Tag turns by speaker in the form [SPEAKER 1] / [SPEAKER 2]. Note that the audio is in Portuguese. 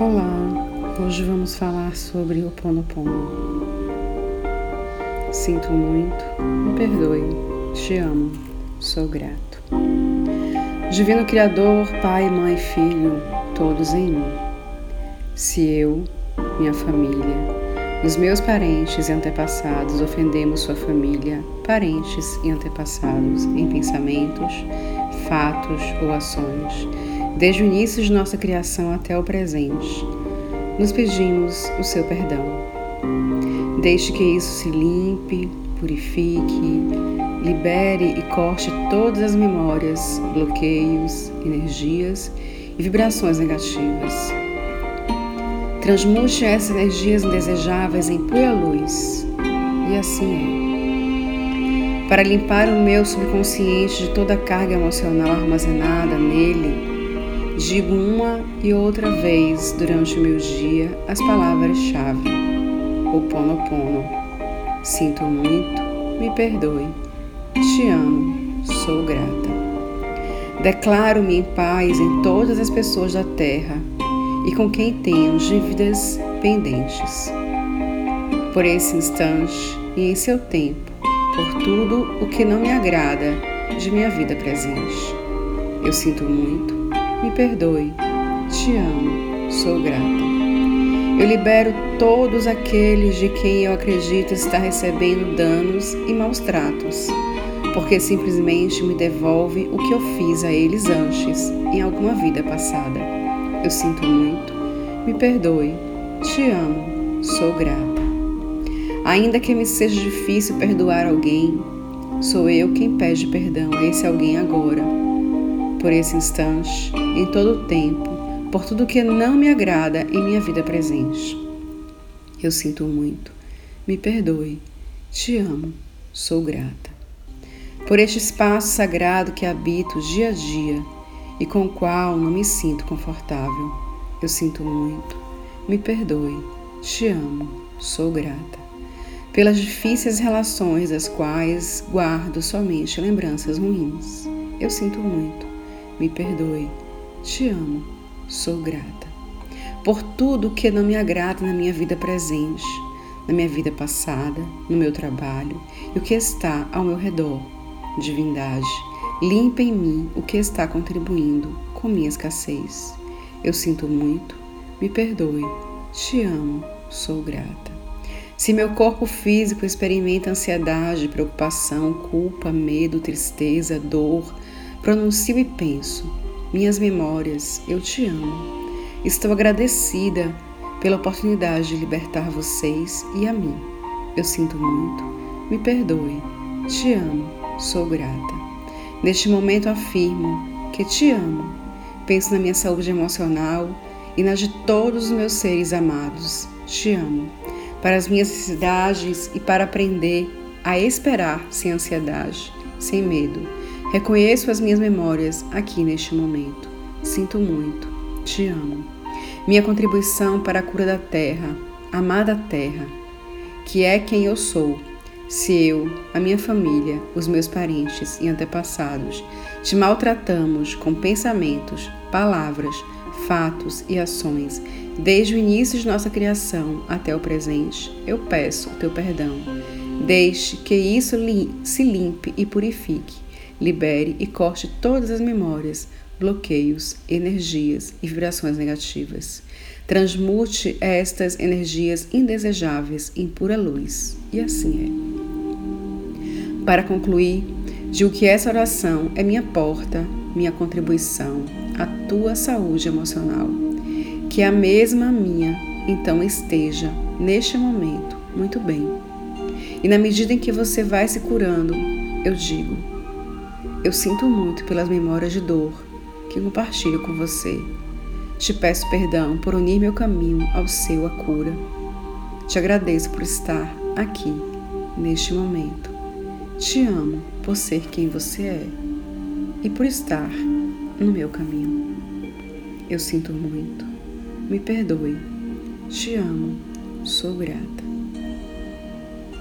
[SPEAKER 1] Olá, hoje vamos falar sobre o Ponopono. Sinto muito, me perdoe, te amo, sou grato. Divino Criador, Pai, Mãe, Filho, todos em mim. Se eu, minha família, os meus parentes e antepassados ofendemos sua família, parentes e antepassados em pensamentos, fatos ou ações, desde o início de nossa criação até o presente. Nos pedimos o seu perdão. Deixe que isso se limpe, purifique, libere e corte todas as memórias, bloqueios, energias e vibrações negativas. Transmute essas energias indesejáveis em pura luz. E assim é. Para limpar o meu subconsciente de toda a carga emocional armazenada nele, Digo uma e outra vez durante o meu dia as palavras-chave. O Ponopono. Sinto muito, me perdoe. Te amo, sou grata. Declaro-me em paz em todas as pessoas da terra e com quem tenho dívidas pendentes. Por esse instante e em seu tempo, por tudo o que não me agrada de minha vida presente. Eu sinto muito, me perdoe, te amo, sou grata. Eu libero todos aqueles de quem eu acredito estar recebendo danos e maus tratos, porque simplesmente me devolve o que eu fiz a eles antes, em alguma vida passada. Eu sinto muito, me perdoe, te amo, sou grata. Ainda que me seja difícil perdoar alguém, sou eu quem pede perdão a esse alguém agora por esse instante, em todo o tempo, por tudo que não me agrada em minha vida presente. Eu sinto muito, me perdoe, te amo, sou grata. Por este espaço sagrado que habito dia a dia e com o qual não me sinto confortável, eu sinto muito, me perdoe, te amo, sou grata. Pelas difíceis relações das quais guardo somente lembranças ruins, eu sinto muito, me perdoe, te amo, sou grata. Por tudo que não me agrada na minha vida presente, na minha vida passada, no meu trabalho e o que está ao meu redor. Divindade, limpa em mim o que está contribuindo com minha escassez. Eu sinto muito, me perdoe, te amo, sou grata. Se meu corpo físico experimenta ansiedade, preocupação, culpa, medo, tristeza, dor, Pronuncio e penso: minhas memórias, eu te amo. Estou agradecida pela oportunidade de libertar vocês e a mim. Eu sinto muito, me perdoe, te amo, sou grata. Neste momento afirmo que te amo. Penso na minha saúde emocional e na de todos os meus seres amados. Te amo. Para as minhas necessidades e para aprender a esperar sem ansiedade, sem medo Reconheço as minhas memórias aqui neste momento. Sinto muito. Te amo. Minha contribuição para a cura da terra, amada terra, que é quem eu sou. Se eu, a minha família, os meus parentes e antepassados te maltratamos com pensamentos, palavras, fatos e ações, desde o início de nossa criação até o presente, eu peço o teu perdão. Deixe que isso se limpe e purifique libere e corte todas as memórias, bloqueios, energias e vibrações negativas. Transmute estas energias indesejáveis em pura luz. E assim é. Para concluir, digo que essa oração é minha porta, minha contribuição à tua saúde emocional. Que a mesma minha então esteja, neste momento, muito bem. E na medida em que você vai se curando, eu digo: eu sinto muito pelas memórias de dor que compartilho com você. Te peço perdão por unir meu caminho ao seu a cura. Te agradeço por estar aqui, neste momento. Te amo por ser quem você é e por estar no meu caminho. Eu sinto muito. Me perdoe. Te amo. Sou grata.